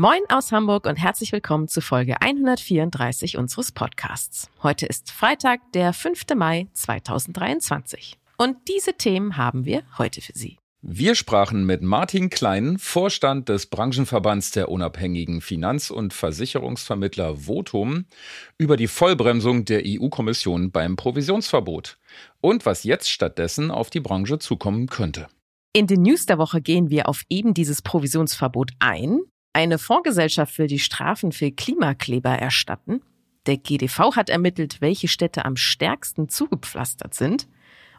Moin aus Hamburg und herzlich willkommen zu Folge 134 unseres Podcasts. Heute ist Freitag, der 5. Mai 2023. Und diese Themen haben wir heute für Sie. Wir sprachen mit Martin Klein, Vorstand des Branchenverbands der unabhängigen Finanz- und Versicherungsvermittler Votum, über die Vollbremsung der EU-Kommission beim Provisionsverbot und was jetzt stattdessen auf die Branche zukommen könnte. In den News der Woche gehen wir auf eben dieses Provisionsverbot ein eine Fondsgesellschaft will die Strafen für Klimakleber erstatten. Der GDV hat ermittelt, welche Städte am stärksten zugepflastert sind.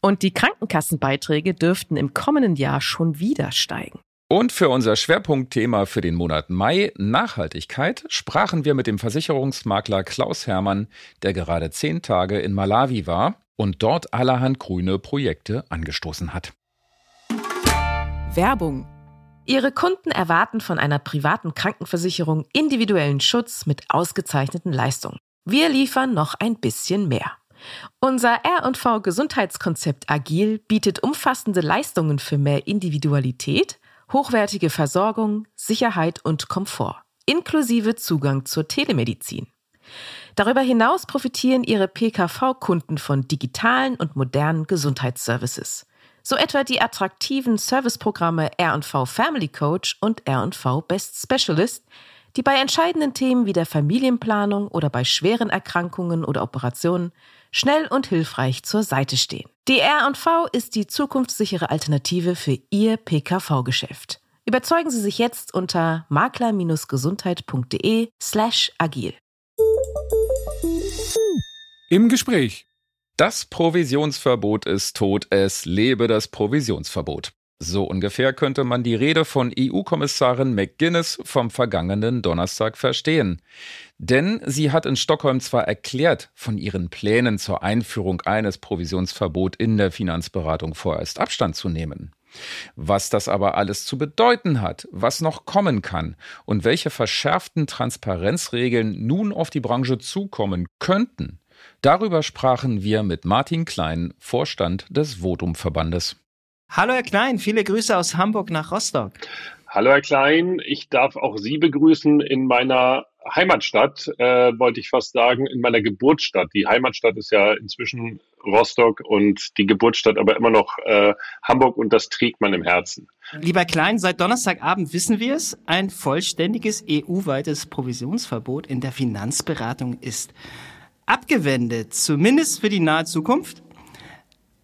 Und die Krankenkassenbeiträge dürften im kommenden Jahr schon wieder steigen. Und für unser Schwerpunktthema für den Monat Mai, Nachhaltigkeit, sprachen wir mit dem Versicherungsmakler Klaus Hermann, der gerade zehn Tage in Malawi war und dort allerhand grüne Projekte angestoßen hat. Werbung Ihre Kunden erwarten von einer privaten Krankenversicherung individuellen Schutz mit ausgezeichneten Leistungen. Wir liefern noch ein bisschen mehr. Unser R&V Gesundheitskonzept Agil bietet umfassende Leistungen für mehr Individualität, hochwertige Versorgung, Sicherheit und Komfort, inklusive Zugang zur Telemedizin. Darüber hinaus profitieren Ihre PKV-Kunden von digitalen und modernen Gesundheitsservices. So etwa die attraktiven Serviceprogramme R&V Family Coach und R&V Best Specialist, die bei entscheidenden Themen wie der Familienplanung oder bei schweren Erkrankungen oder Operationen schnell und hilfreich zur Seite stehen. Die R&V ist die zukunftssichere Alternative für Ihr PKV-Geschäft. Überzeugen Sie sich jetzt unter makler-gesundheit.de slash agil. Im Gespräch das Provisionsverbot ist tot, es lebe das Provisionsverbot. So ungefähr könnte man die Rede von EU-Kommissarin McGuinness vom vergangenen Donnerstag verstehen. Denn sie hat in Stockholm zwar erklärt, von ihren Plänen zur Einführung eines Provisionsverbots in der Finanzberatung vorerst Abstand zu nehmen. Was das aber alles zu bedeuten hat, was noch kommen kann und welche verschärften Transparenzregeln nun auf die Branche zukommen könnten, Darüber sprachen wir mit Martin Klein, Vorstand des Votum-Verbandes. Hallo Herr Klein, viele Grüße aus Hamburg nach Rostock. Hallo Herr Klein, ich darf auch Sie begrüßen in meiner Heimatstadt, äh, wollte ich fast sagen, in meiner Geburtsstadt. Die Heimatstadt ist ja inzwischen Rostock und die Geburtsstadt aber immer noch äh, Hamburg und das trägt man im Herzen. Lieber Klein, seit Donnerstagabend wissen wir es, ein vollständiges EU-weites Provisionsverbot in der Finanzberatung ist abgewendet, zumindest für die nahe Zukunft.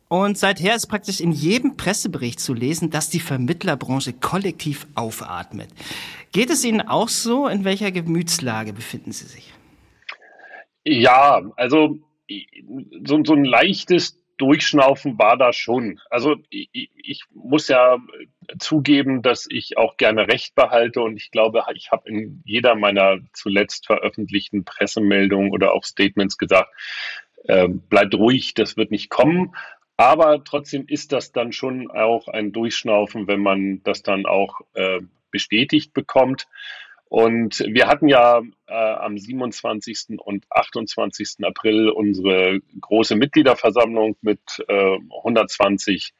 Und seither ist praktisch in jedem Pressebericht zu lesen, dass die Vermittlerbranche kollektiv aufatmet. Geht es Ihnen auch so? In welcher Gemütslage befinden Sie sich? Ja, also so, so ein leichtes Durchschnaufen war da schon. Also ich, ich, muss ja zugeben, dass ich auch gerne Recht behalte und ich glaube, ich habe in jeder meiner zuletzt veröffentlichten Pressemeldungen oder auch Statements gesagt, äh, bleibt ruhig, das wird nicht kommen. Aber trotzdem ist das dann schon auch ein Durchschnaufen, wenn man das dann auch äh, bestätigt bekommt. Und wir hatten ja äh, am 27. und 28. April unsere große Mitgliederversammlung mit äh, 120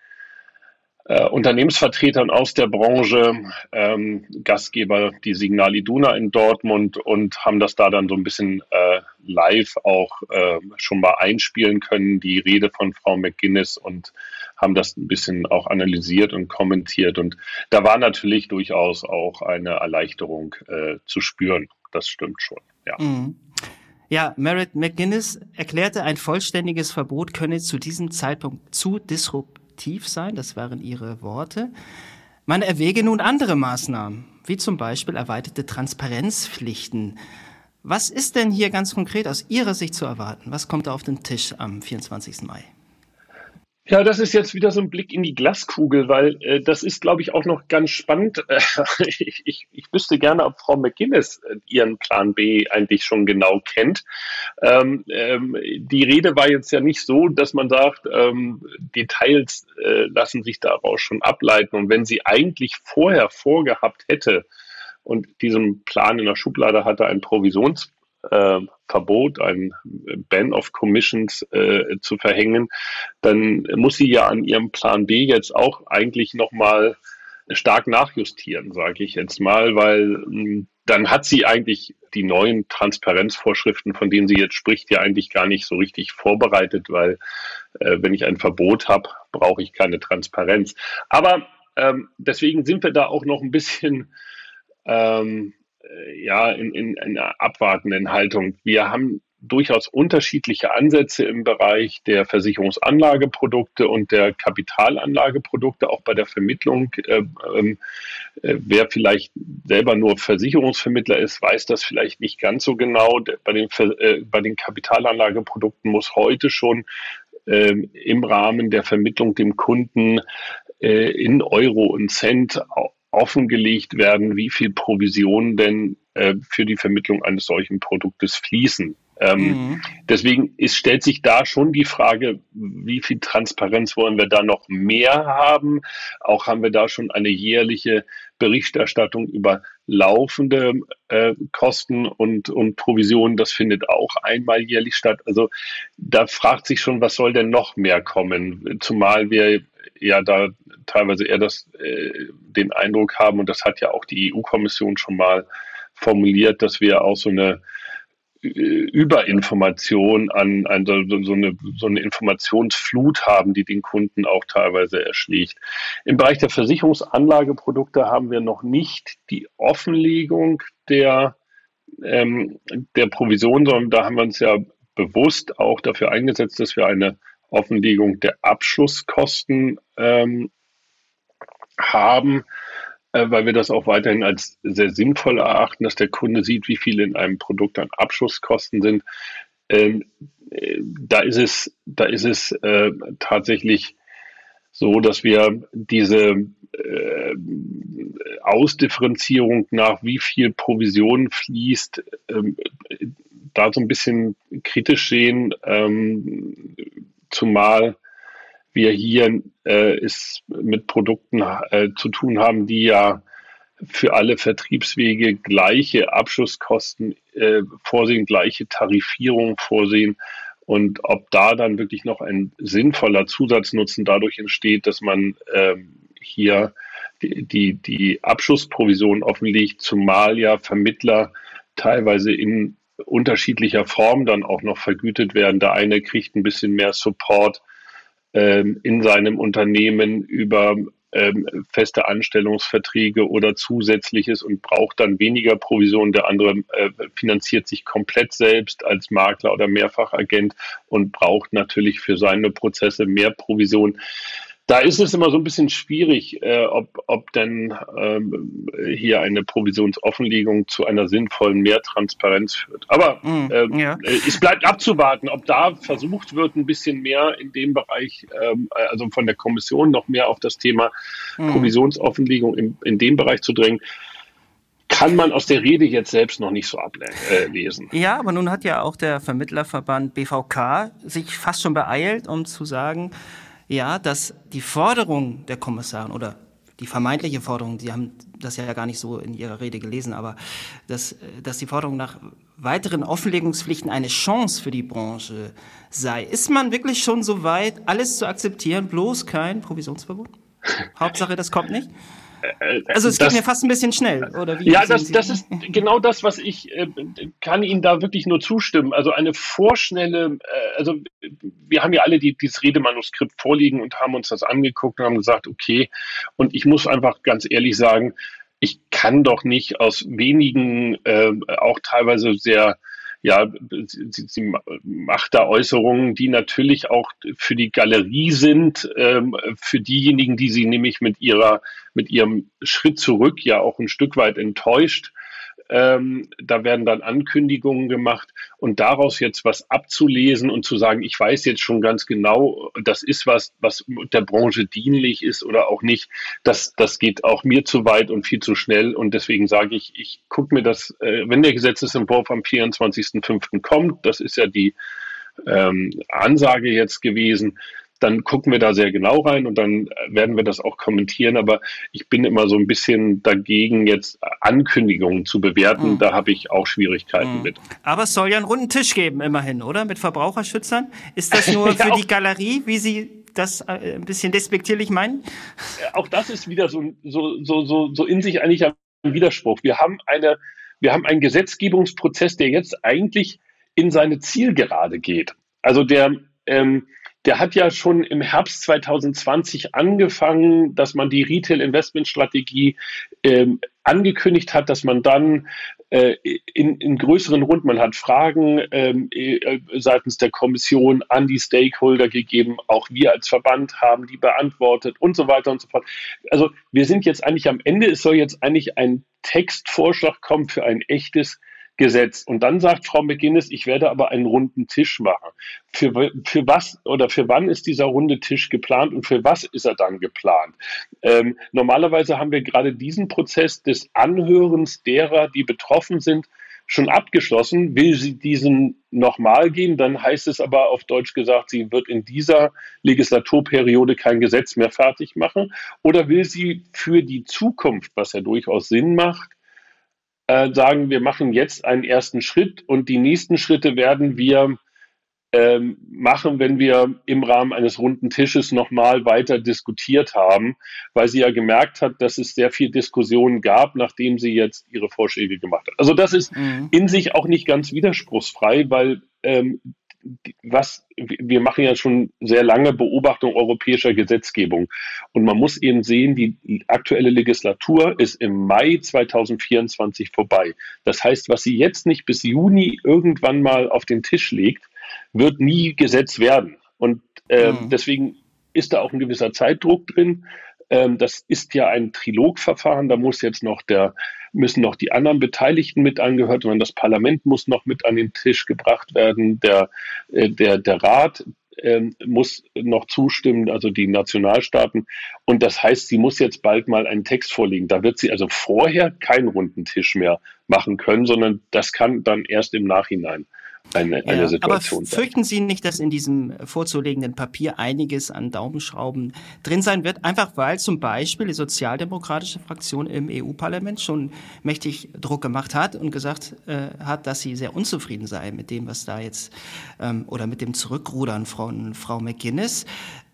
äh, Unternehmensvertretern aus der Branche, ähm, Gastgeber die Signal Iduna in Dortmund und haben das da dann so ein bisschen äh, live auch äh, schon mal einspielen können, die Rede von Frau McGuinness und haben das ein bisschen auch analysiert und kommentiert. Und da war natürlich durchaus auch eine Erleichterung äh, zu spüren. Das stimmt schon, ja. Mhm. Ja, Merritt McGuinness erklärte, ein vollständiges Verbot könne zu diesem Zeitpunkt zu disruptiv aktiv sein, das waren ihre Worte. Man erwäge nun andere Maßnahmen, wie zum Beispiel erweiterte Transparenzpflichten. Was ist denn hier ganz konkret aus Ihrer Sicht zu erwarten? Was kommt da auf den Tisch am 24. Mai? Ja, das ist jetzt wieder so ein Blick in die Glaskugel, weil äh, das ist, glaube ich, auch noch ganz spannend. ich, ich, ich wüsste gerne, ob Frau McGuinness äh, ihren Plan B eigentlich schon genau kennt. Ähm, ähm, die Rede war jetzt ja nicht so, dass man sagt, ähm, Details äh, lassen sich daraus schon ableiten. Und wenn sie eigentlich vorher vorgehabt hätte, und diesem Plan in der Schublade hatte, ein Provisions äh, Verbot, ein Ban of Commissions äh, zu verhängen, dann muss sie ja an ihrem Plan B jetzt auch eigentlich nochmal stark nachjustieren, sage ich jetzt mal, weil mh, hm, dann hat sie eigentlich die neuen Transparenzvorschriften, von denen sie jetzt spricht, ja eigentlich gar nicht so richtig vorbereitet, weil äh, wenn ich ein Verbot habe, brauche ich keine Transparenz. Aber ähm, deswegen sind wir da auch noch ein bisschen ähm, äh, ja, in, in einer abwartenden Haltung. Wir haben durchaus unterschiedliche Ansätze im Bereich der Versicherungsanlageprodukte und der Kapitalanlageprodukte, auch bei der Vermittlung. Äh, äh, wer vielleicht selber nur Versicherungsvermittler ist, weiß das vielleicht nicht ganz so genau. Bei den, äh, bei den Kapitalanlageprodukten muss heute schon ähm, im Rahmen der Vermittlung dem Kunden äh, in Euro und Cent offengelegt werden, wie viel Provisionen denn äh, für die Vermittlung eines solchen Produktes fließen. Ähm, mhm. Deswegen ist, stellt sich da schon die Frage, wie viel Transparenz wollen wir da noch mehr haben? Auch haben wir da schon eine jährliche Berichterstattung über laufende äh, Kosten und, und Provisionen. Das findet auch einmal jährlich statt. Also da fragt sich schon, was soll denn noch mehr kommen? Zumal wir ja da teilweise eher das, äh, den Eindruck haben, und das hat ja auch die EU-Kommission schon mal formuliert, dass wir auch so eine äh, Überinformation an, an so, eine, so eine Informationsflut haben, die den Kunden auch teilweise erschlägt. Im Bereich der Versicherungsanlageprodukte haben wir noch nicht die Offenlegung der, ähm, der Provision, sondern da haben wir uns ja bewusst auch dafür eingesetzt, dass wir eine Offenlegung der Abschlusskosten ähm, haben, äh, weil wir das auch weiterhin als sehr sinnvoll erachten, dass der Kunde sieht, wie viel in einem Produkt an Abschlusskosten sind. Ähm, äh, da ist es, da ist es äh, tatsächlich so, dass wir diese äh, Ausdifferenzierung nach wie viel Provision fließt, ähm, da so ein bisschen kritisch sehen. Ähm, zumal wir hier äh, es mit Produkten äh, zu tun haben, die ja für alle Vertriebswege gleiche Abschlusskosten äh, vorsehen, gleiche Tarifierung vorsehen. Und ob da dann wirklich noch ein sinnvoller Zusatznutzen dadurch entsteht, dass man äh, hier die, die, die Abschlussprovision offenlegt, zumal ja Vermittler teilweise in unterschiedlicher Form dann auch noch vergütet werden. Der eine kriegt ein bisschen mehr Support ähm, in seinem Unternehmen über ähm, feste Anstellungsverträge oder zusätzliches und braucht dann weniger Provision. Der andere äh, finanziert sich komplett selbst als Makler oder Mehrfachagent und braucht natürlich für seine Prozesse mehr Provision da ist es immer so ein bisschen schwierig, äh, ob, ob denn ähm, hier eine Provisionsoffenlegung zu einer sinnvollen Mehrtransparenz führt. Aber mm, ähm, ja. Äh, es bleibt abzuwarten, ob da versucht wird, ein bisschen mehr in dem Bereich, ähm, also von der Kommission noch mehr auf das Thema mm. Provisionsoffenlegung in, in dem Bereich zu drängen kann man aus der Rede jetzt selbst noch nicht so ablesen. Äh, ja, aber nun hat ja auch der Vermittlerverband BVK sich fast schon beeilt, um zu sagen, ja, dass die Forderung der Kommissarin oder die vermeintliche Forderung, Sie haben das ja gar nicht so in Ihrer Rede gelesen, aber dass, dass die Forderung nach weiteren Offenlegungspflichten eine Chance für die Branche sei. Ist man wirklich schon so weit, alles zu akzeptieren, bloß kein Provisionsverbot? Hauptsache, das kommt nicht? Also es das, geht mir fast ein bisschen schnell, oder wie? Ja, das, das ist genau das, was ich äh, kann Ihnen da wirklich nur zustimmen. Also eine vorschnelle, äh, also wir haben ja alle die, dieses Redemanuskript vorliegen und haben uns das angeguckt und haben gesagt, okay, und ich muss einfach ganz ehrlich sagen, ich kann doch nicht aus wenigen, äh, auch teilweise sehr ja, sie, sie macht da Äußerungen, die natürlich auch für die Galerie sind, ähm, für diejenigen, die sie nämlich mit ihrer, mit ihrem Schritt zurück ja auch ein Stück weit enttäuscht. Ähm, da werden dann Ankündigungen gemacht und daraus jetzt was abzulesen und zu sagen, ich weiß jetzt schon ganz genau, das ist was, was der Branche dienlich ist oder auch nicht, das, das geht auch mir zu weit und viel zu schnell. Und deswegen sage ich, ich gucke mir das, äh, wenn der Gesetzesentwurf am 24.05. kommt, das ist ja die ähm, Ansage jetzt gewesen, dann gucken wir da sehr genau rein und dann werden wir das auch kommentieren. Aber ich bin immer so ein bisschen dagegen, jetzt Ankündigungen zu bewerten. Mhm. Da habe ich auch Schwierigkeiten mhm. mit. Aber es soll ja einen runden Tisch geben, immerhin, oder? Mit Verbraucherschützern. Ist das nur für ja, die Galerie, wie Sie das äh, ein bisschen despektierlich meinen? Auch das ist wieder so, so, so, so, so in sich eigentlich ein Widerspruch. Wir haben eine, wir haben einen Gesetzgebungsprozess, der jetzt eigentlich in seine Zielgerade geht. Also der, ähm, der hat ja schon im Herbst 2020 angefangen, dass man die Retail-Investment-Strategie ähm, angekündigt hat, dass man dann äh, in, in größeren Runden, man hat Fragen ähm, äh, seitens der Kommission an die Stakeholder gegeben, auch wir als Verband haben die beantwortet und so weiter und so fort. Also wir sind jetzt eigentlich am Ende, es soll jetzt eigentlich ein Textvorschlag kommen für ein echtes Gesetz. Und dann sagt Frau McGuinness, ich werde aber einen runden Tisch machen. Für, für was oder für wann ist dieser runde Tisch geplant und für was ist er dann geplant? Ähm, normalerweise haben wir gerade diesen Prozess des Anhörens derer, die betroffen sind, schon abgeschlossen. Will sie diesen nochmal gehen, dann heißt es aber auf Deutsch gesagt, sie wird in dieser Legislaturperiode kein Gesetz mehr fertig machen. Oder will sie für die Zukunft, was ja durchaus Sinn macht, äh, sagen, wir machen jetzt einen ersten Schritt und die nächsten Schritte werden wir ähm, machen, wenn wir im Rahmen eines runden Tisches nochmal weiter diskutiert haben, weil sie ja gemerkt hat, dass es sehr viel Diskussionen gab, nachdem sie jetzt ihre Vorschläge gemacht hat. Also das ist mhm. in sich auch nicht ganz widerspruchsfrei, weil ähm, was, wir machen ja schon sehr lange Beobachtung europäischer Gesetzgebung. Und man muss eben sehen, die aktuelle Legislatur ist im Mai 2024 vorbei. Das heißt, was sie jetzt nicht bis Juni irgendwann mal auf den Tisch legt, wird nie Gesetz werden. Und äh, mhm. deswegen ist da auch ein gewisser Zeitdruck drin. Ähm, das ist ja ein Trilogverfahren. Da muss jetzt noch der, müssen noch die anderen Beteiligten mit angehört werden. Das Parlament muss noch mit an den Tisch gebracht werden. Der, äh, der, der Rat ähm, muss noch zustimmen, also die Nationalstaaten. Und das heißt, sie muss jetzt bald mal einen Text vorlegen. Da wird sie also vorher keinen runden Tisch mehr machen können, sondern das kann dann erst im Nachhinein eine, ja, eine Situation. Aber fürchten Sie nicht, dass in diesem vorzulegenden Papier einiges an Daumenschrauben drin sein wird, einfach weil zum Beispiel die sozialdemokratische Fraktion im EU-Parlament schon mächtig Druck gemacht hat und gesagt äh, hat, dass sie sehr unzufrieden sei mit dem, was da jetzt ähm, oder mit dem Zurückrudern von Frau McGuinness.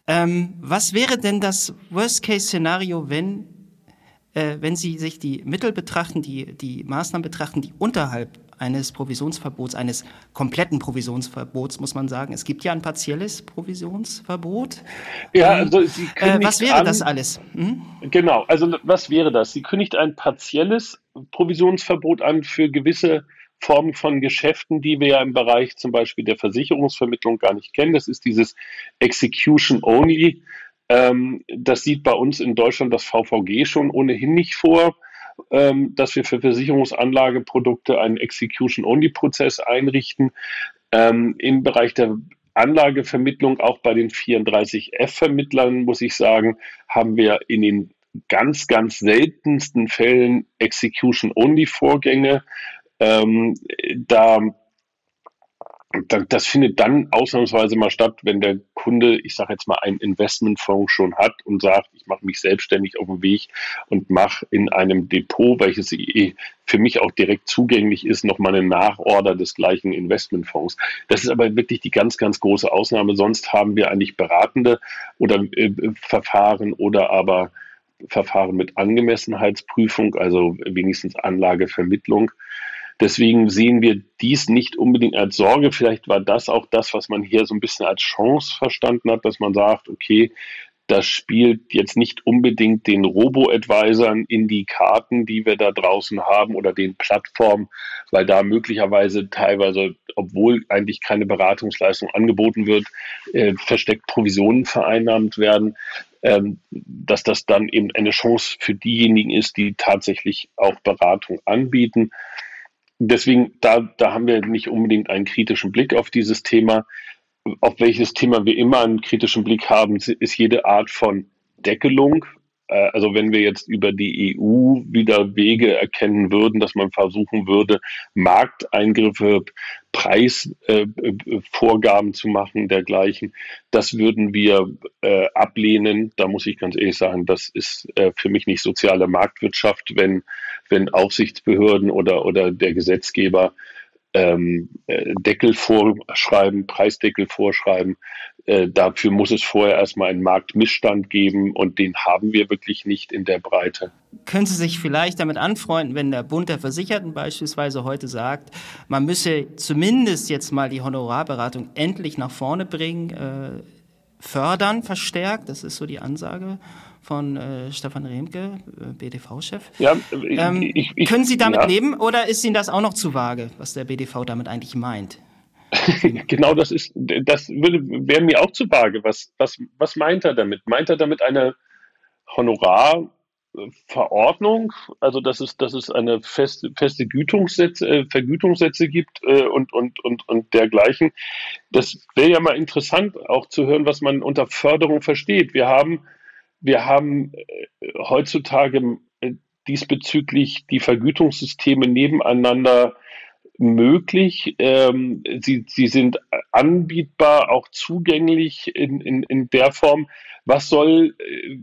Ähm, was wäre denn das Worst-Case-Szenario, wenn äh, wenn Sie sich die Mittel betrachten, die, die Maßnahmen betrachten, die unterhalb eines Provisionsverbots, eines kompletten Provisionsverbots, muss man sagen. Es gibt ja ein partielles Provisionsverbot. Ja, ähm, also Sie äh, was wäre an, das alles? Hm? Genau, also was wäre das? Sie kündigt ein partielles Provisionsverbot an für gewisse Formen von Geschäften, die wir ja im Bereich zum Beispiel der Versicherungsvermittlung gar nicht kennen. Das ist dieses Execution Only. Ähm, das sieht bei uns in Deutschland das VVG schon ohnehin nicht vor ähm, dass wir für Versicherungsanlageprodukte einen Execution-Only-Prozess einrichten. Ähm, Im Bereich der Anlagevermittlung, auch bei den 34F-Vermittlern, muss ich sagen, haben wir in den ganz, ganz seltensten Fällen Execution-Only-Vorgänge. Ähm, da das findet dann ausnahmsweise mal statt, wenn der Kunde, ich sage jetzt mal, einen Investmentfonds schon hat und sagt, ich mache mich selbstständig auf den Weg und mache in einem Depot, welches eh für mich auch direkt zugänglich ist, nochmal eine Nachorder des gleichen Investmentfonds. Das ist aber wirklich die ganz, ganz große Ausnahme. Sonst haben wir eigentlich beratende oder äh, Verfahren oder aber Verfahren mit Angemessenheitsprüfung, also wenigstens Anlagevermittlung. Deswegen sehen wir dies nicht unbedingt als Sorge. Vielleicht war das auch das, was man hier so ein bisschen als Chance verstanden hat, dass man sagt, okay, das spielt jetzt nicht unbedingt den Robo-Advisern in die Karten, die wir da draußen haben oder den Plattformen, weil da möglicherweise teilweise, obwohl eigentlich keine Beratungsleistung angeboten wird, äh, versteckt Provisionen vereinnahmt werden. ähm, dass das dann eben eine Chance für diejenigen ist, die tatsächlich auch Beratung anbieten. Deswegen, da, da haben wir nicht unbedingt einen kritischen Blick auf dieses Thema. Auf welches Thema wir immer einen kritischen Blick haben, ist jede Art von Deckelung also wenn wir jetzt über die EU wieder Wege erkennen würden, dass man versuchen würde, Markteingriffe, Preisvorgaben äh, zu machen, dergleichen, das würden wir äh, ablehnen. Da muss ich ganz ehrlich sagen, das ist äh, für mich nicht soziale Marktwirtschaft, wenn, wenn Aufsichtsbehörden oder, oder der Gesetzgeber ähm, äh, Deckel vorschreiben, Preisdeckel vorschreiben. Äh, dafür muss es vorher erstmal einen Marktmissstand geben und den haben wir wirklich nicht in der Breite. Können Sie sich vielleicht damit anfreunden, wenn der Bund der Versicherten beispielsweise heute sagt, man müsse zumindest jetzt mal die Honorarberatung endlich nach vorne bringen, äh, fördern, verstärkt, das ist so die Ansage von äh, Stefan Remke, äh, BDV-Chef. Ja, ähm, ich, ich, können Sie damit ja. leben oder ist Ihnen das auch noch zu vage, was der BDV damit eigentlich meint? genau, das ist, das wäre mir auch zu vage. Was, was, was meint er damit? Meint er damit eine Honorarverordnung, also dass es, dass es eine feste, feste Gütungssätze, äh, Vergütungssätze gibt äh, und, und, und, und dergleichen. Das wäre ja mal interessant, auch zu hören, was man unter Förderung versteht. Wir haben wir haben äh, heutzutage äh, diesbezüglich die Vergütungssysteme nebeneinander möglich. Ähm, sie, sie sind anbietbar, auch zugänglich in, in, in der Form. Was soll, äh,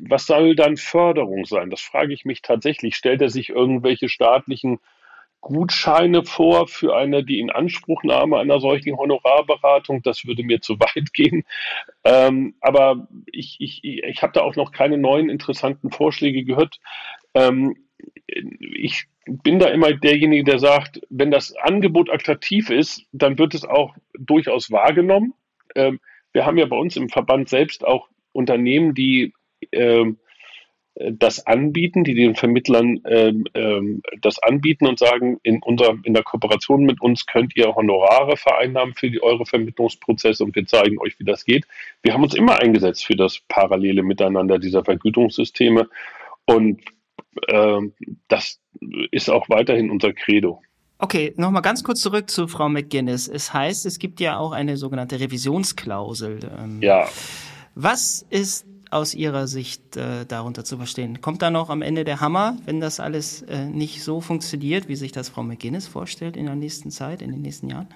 was soll dann Förderung sein? Das frage ich mich tatsächlich. Stellt er sich irgendwelche staatlichen Gutscheine vor für eine die Inanspruchnahme einer solchen Honorarberatung. Das würde mir zu weit gehen. Ähm, aber ich, ich, ich habe da auch noch keine neuen interessanten Vorschläge gehört. Ähm, ich bin da immer derjenige, der sagt, wenn das Angebot attraktiv ist, dann wird es auch durchaus wahrgenommen. Ähm, wir haben ja bei uns im Verband selbst auch Unternehmen, die ähm, das anbieten, die den Vermittlern ähm, ähm, das anbieten und sagen, in, unserer, in der Kooperation mit uns könnt ihr Honorare vereinnahmen für die, eure Vermittlungsprozesse und wir zeigen euch, wie das geht. Wir haben uns immer eingesetzt für das parallele Miteinander dieser Vergütungssysteme und ähm, das ist auch weiterhin unser Credo. Okay, nochmal ganz kurz zurück zu Frau McGuinness. Es heißt, es gibt ja auch eine sogenannte Revisionsklausel. Ähm, ja. Was ist aus Ihrer Sicht äh, darunter zu verstehen? Kommt da noch am Ende der Hammer, wenn das alles äh, nicht so funktioniert, wie sich das Frau McGuinness vorstellt in der nächsten Zeit, in den nächsten Jahren?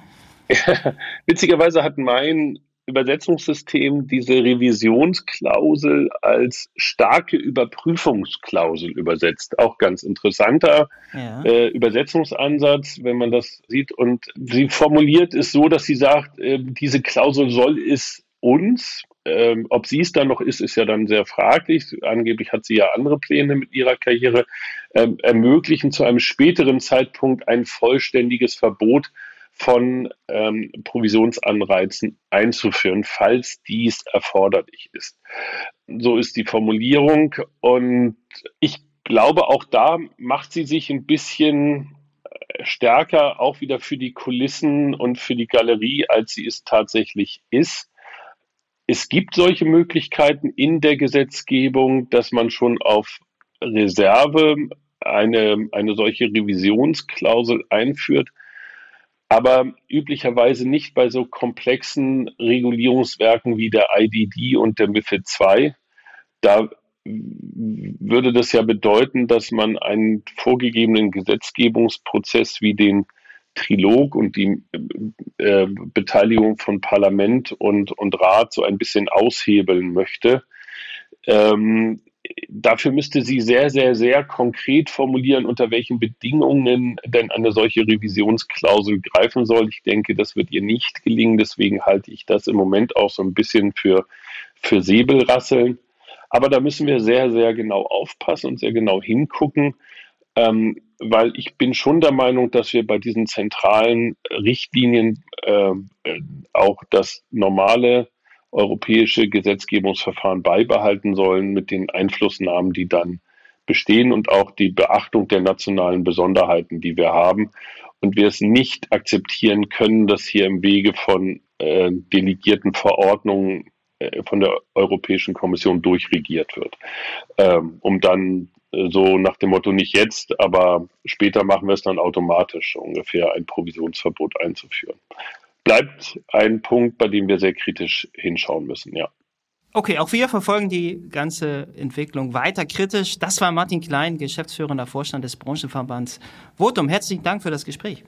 Witzigerweise hat mein Übersetzungssystem diese Revisionsklausel als starke Überprüfungsklausel übersetzt. Auch ganz interessanter ja. äh, Übersetzungsansatz, wenn man das sieht. Und sie formuliert es so, dass sie sagt, äh, diese Klausel soll es uns, ähm, ob sie es dann noch ist, ist ja dann sehr fraglich. Angeblich hat sie ja andere Pläne mit ihrer Karriere. Ähm, ermöglichen zu einem späteren Zeitpunkt ein vollständiges Verbot von ähm, Provisionsanreizen einzuführen, falls dies erforderlich ist. So ist die Formulierung und ich glaube, auch da macht sie sich ein bisschen äh, stärker auch wieder für die Kulissen und für die Galerie, als sie es tatsächlich ist es gibt solche Möglichkeiten in der Gesetzgebung, dass man schon auf Reserve eine, eine solche Revisionsklausel einführt, aber üblicherweise nicht bei so komplexen Regulierungswerken wie der IDD und der MIFID II. Da würde das ja bedeuten, dass man einen vorgegebenen Gesetzgebungsprozess wie den Trilog und die äh, Beteiligung von Parlament und, und Rat so ein bisschen aushebeln möchte. Ähm, dafür müsste sie sehr, sehr, sehr konkret formulieren, unter welchen Bedingungen denn eine solche Revisionsklausel greifen soll. Ich denke, das wird ihr nicht gelingen. Deswegen halte ich das im Moment auch so ein bisschen für, für Säbelrasseln. Aber da müssen wir sehr, sehr genau aufpassen und sehr genau hingucken, ähm, weil ich bin schon der Meinung, dass wir bei diesen zentralen Richtlinien äh, auch das normale europäische Gesetzgebungsverfahren beibehalten sollen mit den Einflussnahmen, die dann bestehen und auch die Beachtung der nationalen Besonderheiten, die wir haben. Und wir es nicht akzeptieren können, dass hier im Wege von äh, delegierten Verordnungen äh, von der Europäischen Kommission durchregiert wird, ähm, um dann so nach dem Motto nicht jetzt, aber später machen wir es dann automatisch, ungefähr ein Provisionsverbot einzuführen. Bleibt ein Punkt, bei dem wir sehr kritisch hinschauen müssen, ja. Okay, auch wir verfolgen die ganze Entwicklung weiter kritisch. Das war Martin Klein, geschäftsführender Vorstand des Branchenverbands Votum. Herzlichen Dank für das Gespräch.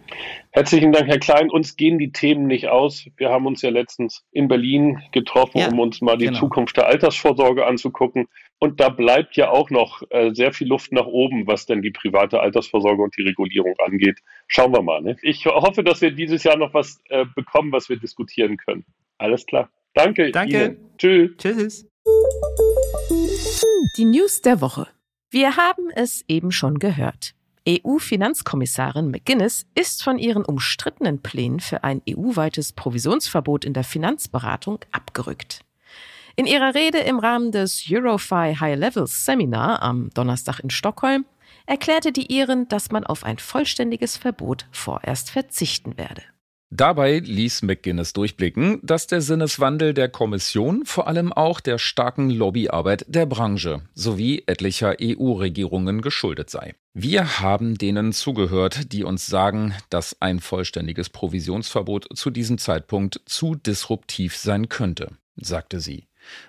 Herzlichen Dank, Herr Klein. Uns gehen die Themen nicht aus. Wir haben uns ja letztens in Berlin getroffen, ja, um uns mal die genau. Zukunft der Altersvorsorge anzugucken. Und da bleibt ja auch noch äh, sehr viel Luft nach oben, was denn die private Altersvorsorge und die Regulierung angeht. Schauen wir mal. Ne? Ich hoffe, dass wir dieses Jahr noch was äh, bekommen, was wir diskutieren können. Alles klar. Danke. Danke. Ihnen. Tschüss. Tschüss. Die News der Woche. Wir haben es eben schon gehört. EU-Finanzkommissarin McGuinness ist von ihren umstrittenen Plänen für ein EU-weites Provisionsverbot in der Finanzberatung abgerückt. In ihrer Rede im Rahmen des Eurofi High Levels Seminar am Donnerstag in Stockholm erklärte die Iren, dass man auf ein vollständiges Verbot vorerst verzichten werde. Dabei ließ McGuinness durchblicken, dass der Sinneswandel der Kommission vor allem auch der starken Lobbyarbeit der Branche sowie etlicher EU-Regierungen geschuldet sei. Wir haben denen zugehört, die uns sagen, dass ein vollständiges Provisionsverbot zu diesem Zeitpunkt zu disruptiv sein könnte, sagte sie.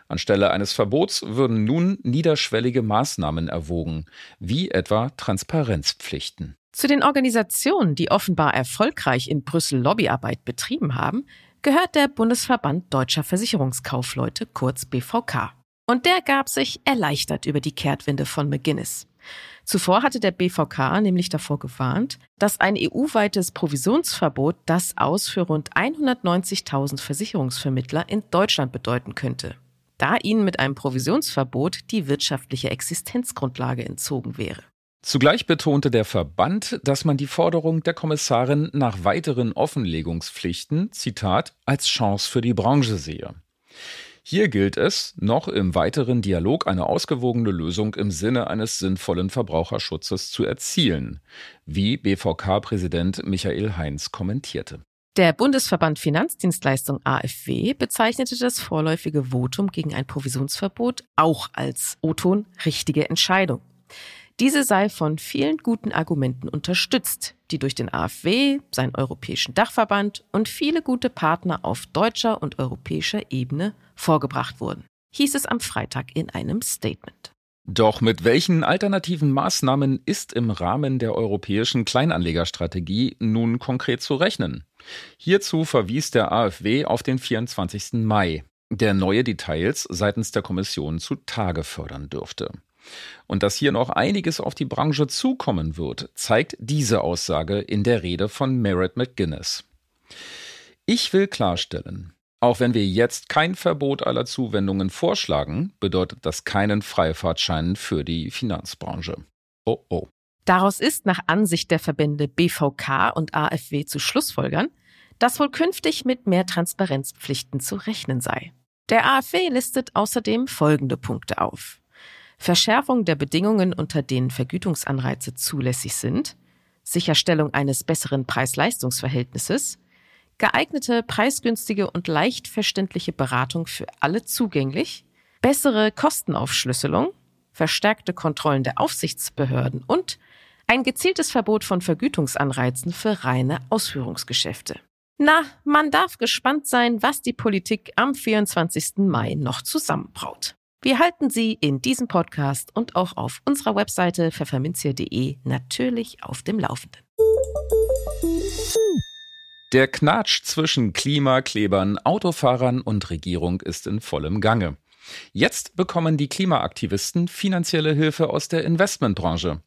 Anstelle eines Verbots würden nun niederschwellige Maßnahmen erwogen, wie etwa Transparenzpflichten. Zu den Organisationen, die offenbar erfolgreich in Brüssel Lobbyarbeit betrieben haben, gehört der Bundesverband Deutscher Versicherungskaufleute, kurz BVK. Und der gab sich erleichtert über die Kehrtwinde von McGuinness. Zuvor hatte der BVK nämlich davor gewarnt, dass ein EU-weites Provisionsverbot das Aus für rund 190.000 Versicherungsvermittler in Deutschland bedeuten könnte, da ihnen mit einem Provisionsverbot die wirtschaftliche Existenzgrundlage entzogen wäre. Zugleich betonte der Verband, dass man die Forderung der Kommissarin nach weiteren Offenlegungspflichten, Zitat, als Chance für die Branche sehe. Hier gilt es, noch im weiteren Dialog eine ausgewogene Lösung im Sinne eines sinnvollen Verbraucherschutzes zu erzielen, wie BVK-Präsident Michael Heinz kommentierte. Der Bundesverband Finanzdienstleistung AFW bezeichnete das vorläufige Votum gegen ein Provisionsverbot auch als O-Ton richtige Entscheidung. Diese sei von vielen guten Argumenten unterstützt, die durch den AfW, seinen europäischen Dachverband und viele gute Partner auf deutscher und europäischer Ebene vorgebracht wurden, hieß es am Freitag in einem Statement. Doch mit welchen alternativen Maßnahmen ist im Rahmen der europäischen Kleinanlegerstrategie nun konkret zu rechnen? Hierzu verwies der AfW auf den 24. Mai, der neue Details seitens der Kommission zutage fördern dürfte. Und dass hier noch einiges auf die Branche zukommen wird, zeigt diese Aussage in der Rede von Merritt McGuinness. Ich will klarstellen, auch wenn wir jetzt kein Verbot aller Zuwendungen vorschlagen, bedeutet das keinen Freifahrtschein für die Finanzbranche. Oh oh. Daraus ist nach Ansicht der Verbände BVK und AfW zu Schlussfolgern, dass wohl künftig mit mehr Transparenzpflichten zu rechnen sei. Der AfW listet außerdem folgende Punkte auf. Verschärfung der Bedingungen, unter denen Vergütungsanreize zulässig sind, Sicherstellung eines besseren Preis-Leistungs-Verhältnisses, geeignete, preisgünstige und leicht verständliche Beratung für alle zugänglich, bessere Kostenaufschlüsselung, verstärkte Kontrollen der Aufsichtsbehörden und ein gezieltes Verbot von Vergütungsanreizen für reine Ausführungsgeschäfte. Na, man darf gespannt sein, was die Politik am 24. Mai noch zusammenbraut. Wir halten Sie in diesem Podcast und auch auf unserer Webseite pfefferminzia.de natürlich auf dem Laufenden. Der Knatsch zwischen Klimaklebern, Autofahrern und Regierung ist in vollem Gange. Jetzt bekommen die Klimaaktivisten finanzielle Hilfe aus der Investmentbranche.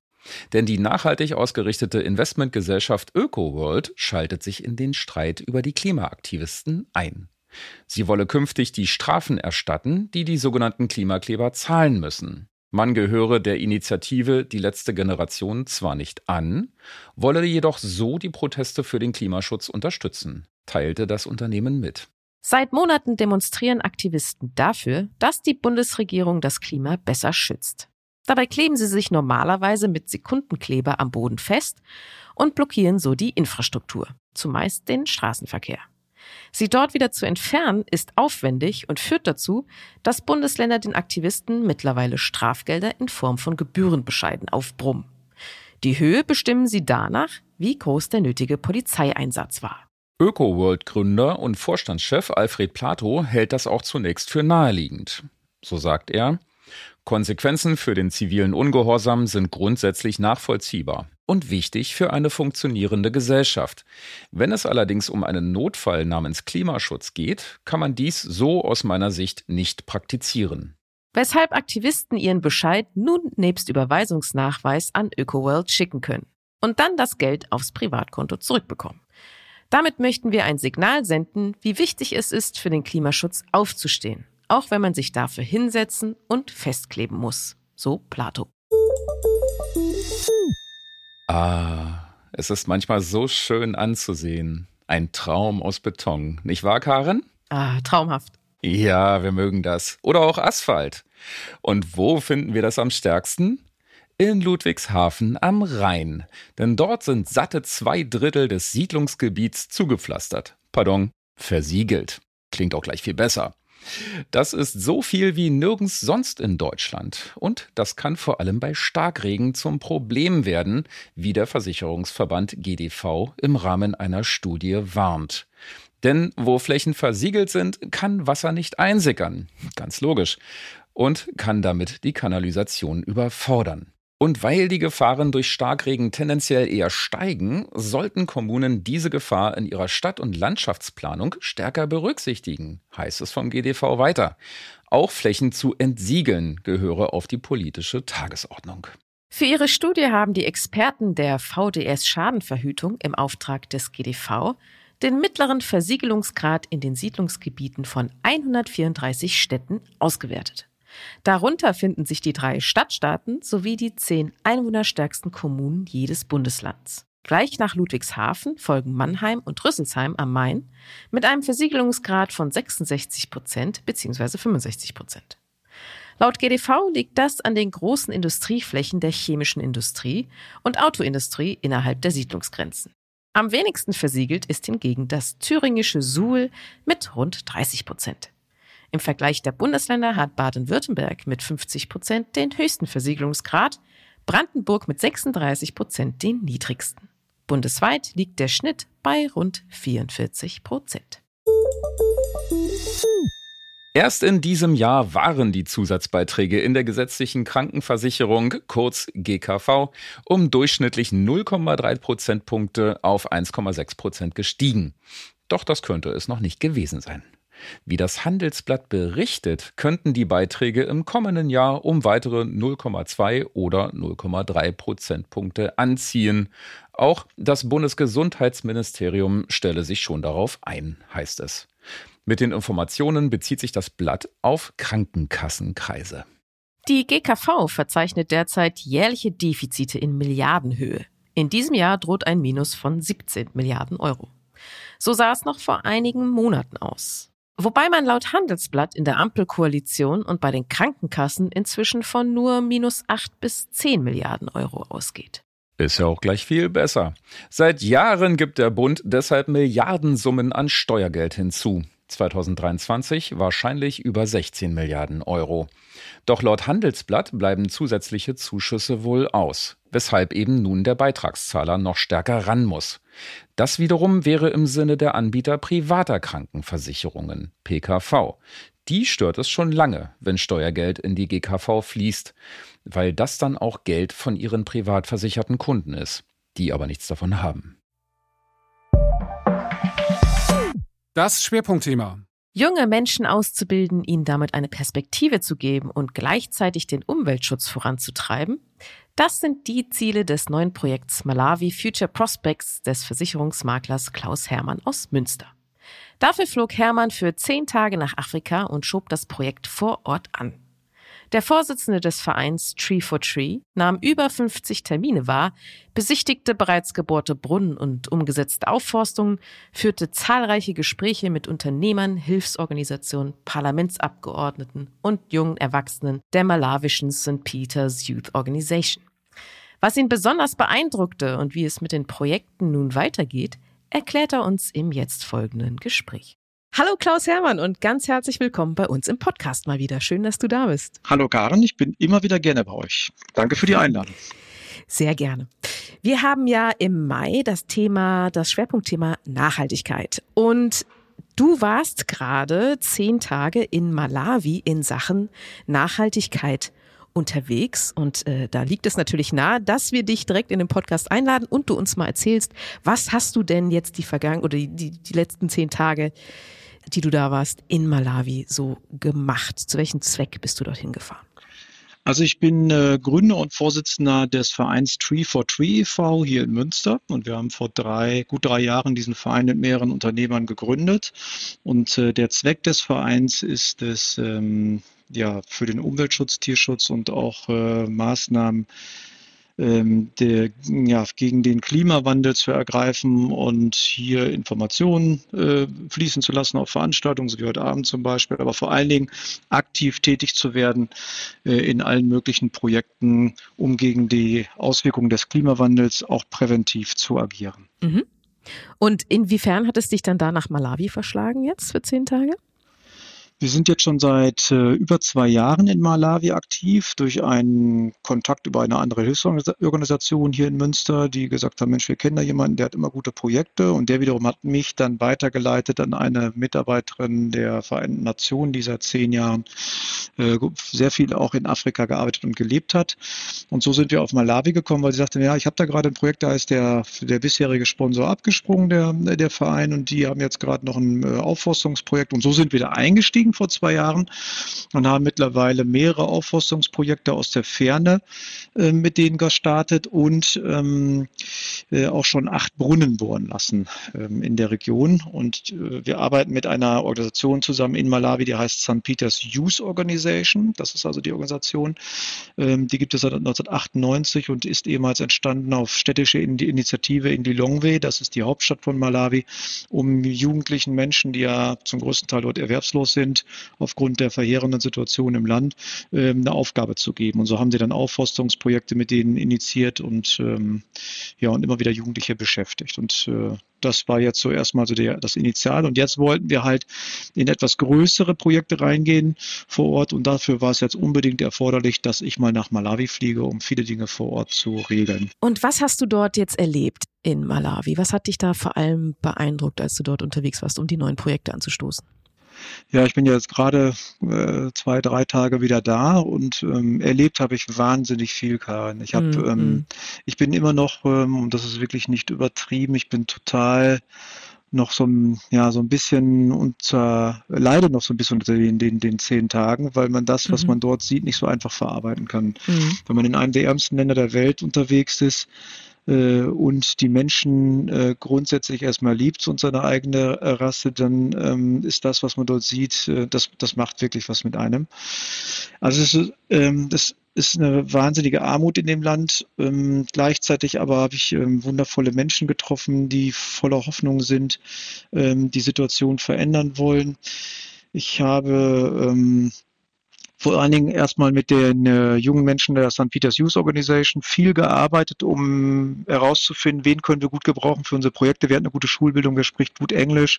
Denn die nachhaltig ausgerichtete Investmentgesellschaft ÖkoWorld schaltet sich in den Streit über die Klimaaktivisten ein. Sie wolle künftig die Strafen erstatten, die die sogenannten Klimakleber zahlen müssen. Man gehöre der Initiative Die letzte Generation zwar nicht an, wolle jedoch so die Proteste für den Klimaschutz unterstützen, teilte das Unternehmen mit. Seit Monaten demonstrieren Aktivisten dafür, dass die Bundesregierung das Klima besser schützt. Dabei kleben sie sich normalerweise mit Sekundenkleber am Boden fest und blockieren so die Infrastruktur, zumeist den Straßenverkehr. Sie dort wieder zu entfernen, ist aufwendig und führt dazu, dass Bundesländer den Aktivisten mittlerweile Strafgelder in Form von Gebührenbescheiden aufbrummen. Die Höhe bestimmen sie danach, wie groß der nötige Polizeieinsatz war. ÖkoWorld-Gründer und Vorstandschef Alfred Plato hält das auch zunächst für naheliegend. So sagt er, Konsequenzen für den zivilen Ungehorsam sind grundsätzlich nachvollziehbar und wichtig für eine funktionierende Gesellschaft. Wenn es allerdings um einen Notfall namens Klimaschutz geht, kann man dies so aus meiner Sicht nicht praktizieren. Weshalb Aktivisten ihren Bescheid nun nebst Überweisungsnachweis an ÖkoWorld schicken können und dann das Geld aufs Privatkonto zurückbekommen. Damit möchten wir ein Signal senden, wie wichtig es ist, für den Klimaschutz aufzustehen auch wenn man sich dafür hinsetzen und festkleben muss. So Plato. Ah, es ist manchmal so schön anzusehen. Ein Traum aus Beton, nicht wahr, Karen? Ah, traumhaft. Ja, wir mögen das. Oder auch Asphalt. Und wo finden wir das am stärksten? In Ludwigshafen am Rhein. Denn dort sind satte zwei Drittel des Siedlungsgebiets zugepflastert. Pardon, versiegelt. Klingt auch gleich viel besser. Das ist so viel wie nirgends sonst in Deutschland. Und das kann vor allem bei Starkregen zum Problem werden, wie der Versicherungsverband GDV im Rahmen einer Studie warnt. Denn wo Flächen versiegelt sind, kann Wasser nicht einsickern. Ganz logisch. Und kann damit die Kanalisation überfordern. Und weil die Gefahren durch Starkregen tendenziell eher steigen, sollten Kommunen diese Gefahr in ihrer Stadt- und Landschaftsplanung stärker berücksichtigen, heißt es vom GDV weiter. Auch Flächen zu entsiegeln gehöre auf die politische Tagesordnung. Für ihre Studie haben die Experten der VDS Schadenverhütung im Auftrag des GDV den mittleren Versiegelungsgrad in den Siedlungsgebieten von 134 Städten ausgewertet. Darunter finden sich die drei Stadtstaaten sowie die zehn einwohnerstärksten Kommunen jedes Bundeslands. Gleich nach Ludwigshafen folgen Mannheim und Rüsselsheim am Main mit einem Versiegelungsgrad von 66 Prozent bzw. 65 Prozent. Laut GDV liegt das an den großen Industrieflächen der chemischen Industrie und Autoindustrie innerhalb der Siedlungsgrenzen. Am wenigsten versiegelt ist hingegen das thüringische Suhl mit rund 30 Prozent. Im Vergleich der Bundesländer hat Baden-Württemberg mit 50 Prozent den höchsten Versiegelungsgrad, Brandenburg mit 36 Prozent den niedrigsten. Bundesweit liegt der Schnitt bei rund 44 Prozent. Erst in diesem Jahr waren die Zusatzbeiträge in der gesetzlichen Krankenversicherung, kurz GKV, um durchschnittlich 0,3 Prozentpunkte auf 1,6 Prozent gestiegen. Doch das könnte es noch nicht gewesen sein. Wie das Handelsblatt berichtet, könnten die Beiträge im kommenden Jahr um weitere 0,2 oder 0,3 Prozentpunkte anziehen. Auch das Bundesgesundheitsministerium stelle sich schon darauf ein, heißt es. Mit den Informationen bezieht sich das Blatt auf Krankenkassenkreise. Die GKV verzeichnet derzeit jährliche Defizite in Milliardenhöhe. In diesem Jahr droht ein Minus von 17 Milliarden Euro. So sah es noch vor einigen Monaten aus. Wobei man laut Handelsblatt in der Ampelkoalition und bei den Krankenkassen inzwischen von nur minus 8 bis 10 Milliarden Euro ausgeht. Ist ja auch gleich viel besser. Seit Jahren gibt der Bund deshalb Milliardensummen an Steuergeld hinzu. 2023 wahrscheinlich über 16 Milliarden Euro. Doch laut Handelsblatt bleiben zusätzliche Zuschüsse wohl aus, weshalb eben nun der Beitragszahler noch stärker ran muss. Das wiederum wäre im Sinne der Anbieter privater Krankenversicherungen, PKV. Die stört es schon lange, wenn Steuergeld in die GKV fließt, weil das dann auch Geld von ihren privat versicherten Kunden ist, die aber nichts davon haben. Das Schwerpunktthema. Junge Menschen auszubilden, ihnen damit eine Perspektive zu geben und gleichzeitig den Umweltschutz voranzutreiben, das sind die Ziele des neuen Projekts Malawi Future Prospects des Versicherungsmaklers Klaus Hermann aus Münster. Dafür flog Hermann für zehn Tage nach Afrika und schob das Projekt vor Ort an. Der Vorsitzende des Vereins Tree for Tree nahm über 50 Termine wahr, besichtigte bereits gebohrte Brunnen und umgesetzte Aufforstungen, führte zahlreiche Gespräche mit Unternehmern, Hilfsorganisationen, Parlamentsabgeordneten und jungen Erwachsenen der malawischen St. Peter's Youth Organization. Was ihn besonders beeindruckte und wie es mit den Projekten nun weitergeht, erklärt er uns im jetzt folgenden Gespräch. Hallo Klaus Hermann und ganz herzlich willkommen bei uns im Podcast mal wieder. Schön, dass du da bist. Hallo Karen, ich bin immer wieder gerne bei euch. Danke für die Einladung. Sehr gerne. Wir haben ja im Mai das Thema, das Schwerpunktthema Nachhaltigkeit. Und du warst gerade zehn Tage in Malawi in Sachen Nachhaltigkeit unterwegs und äh, da liegt es natürlich nahe, dass wir dich direkt in den Podcast einladen und du uns mal erzählst, was hast du denn jetzt die vergangenen oder die, die, die letzten zehn Tage, die du da warst, in Malawi so gemacht? Zu welchem Zweck bist du dorthin gefahren? Also ich bin äh, Gründer und Vorsitzender des Vereins Tree for Tree e.V. hier in Münster und wir haben vor drei, gut drei Jahren diesen Verein mit mehreren Unternehmern gegründet und äh, der Zweck des Vereins ist es, ähm, ja, für den Umweltschutz, Tierschutz und auch äh, Maßnahmen der, ja, gegen den Klimawandel zu ergreifen und hier Informationen äh, fließen zu lassen auf Veranstaltungen, so wie heute Abend zum Beispiel, aber vor allen Dingen aktiv tätig zu werden äh, in allen möglichen Projekten, um gegen die Auswirkungen des Klimawandels auch präventiv zu agieren. Mhm. Und inwiefern hat es dich dann da nach Malawi verschlagen jetzt für zehn Tage? Wir sind jetzt schon seit äh, über zwei Jahren in Malawi aktiv durch einen Kontakt über eine andere Hilfsorganisation hier in Münster, die gesagt haben, Mensch, wir kennen da jemanden, der hat immer gute Projekte. Und der wiederum hat mich dann weitergeleitet an eine Mitarbeiterin der Vereinten Nationen, die seit zehn Jahren äh, sehr viel auch in Afrika gearbeitet und gelebt hat. Und so sind wir auf Malawi gekommen, weil sie sagte, ja, ich habe da gerade ein Projekt, da ist der, der bisherige Sponsor abgesprungen, der, der Verein, und die haben jetzt gerade noch ein äh, Aufforstungsprojekt. Und so sind wir da eingestiegen vor zwei Jahren und haben mittlerweile mehrere Aufforstungsprojekte aus der Ferne äh, mit denen gestartet und ähm, äh, auch schon acht Brunnen bohren lassen ähm, in der Region. Und äh, wir arbeiten mit einer Organisation zusammen in Malawi, die heißt St. Peters Youth Organization. Das ist also die Organisation, ähm, die gibt es seit 1998 und ist ehemals entstanden auf städtische Initiative in Lilongwe, das ist die Hauptstadt von Malawi, um jugendlichen Menschen, die ja zum größten Teil dort erwerbslos sind, aufgrund der verheerenden Situation im Land ähm, eine Aufgabe zu geben. Und so haben sie dann Aufforstungsprojekte mit denen initiiert und ähm, ja und immer wieder Jugendliche beschäftigt. Und äh, das war jetzt so erstmal so der, das Initial. Und jetzt wollten wir halt in etwas größere Projekte reingehen vor Ort. Und dafür war es jetzt unbedingt erforderlich, dass ich mal nach Malawi fliege, um viele Dinge vor Ort zu regeln. Und was hast du dort jetzt erlebt in Malawi? Was hat dich da vor allem beeindruckt, als du dort unterwegs warst, um die neuen Projekte anzustoßen? Ja, ich bin jetzt gerade äh, zwei, drei Tage wieder da und ähm, erlebt habe ich wahnsinnig viel, Karin. Ich habe, mhm. ähm, mhm. ich bin immer noch, ähm, und das ist wirklich nicht übertrieben, ich bin total noch so ein, ja, so ein bisschen unter, leide noch so ein bisschen unter den, den, den zehn Tagen, weil man das, was mhm. man dort sieht, nicht so einfach verarbeiten kann. Mhm. Wenn man in einem der ärmsten Länder der Welt unterwegs ist, äh, und die Menschen äh, grundsätzlich erstmal liebt und seine eigene Rasse, dann ähm, ist das, was man dort sieht, äh, das, das macht wirklich was mit einem. Also es ist, ähm, das ist eine wahnsinnige Armut in dem Land. Ähm, gleichzeitig aber habe ich ähm, wundervolle Menschen getroffen, die voller Hoffnung sind, ähm, die Situation verändern wollen. Ich habe ähm, vor allen Dingen erstmal mit den äh, jungen Menschen der St. Peters Youth Organization viel gearbeitet, um herauszufinden, wen können wir gut gebrauchen für unsere Projekte. Wer hat eine gute Schulbildung, wer spricht gut Englisch,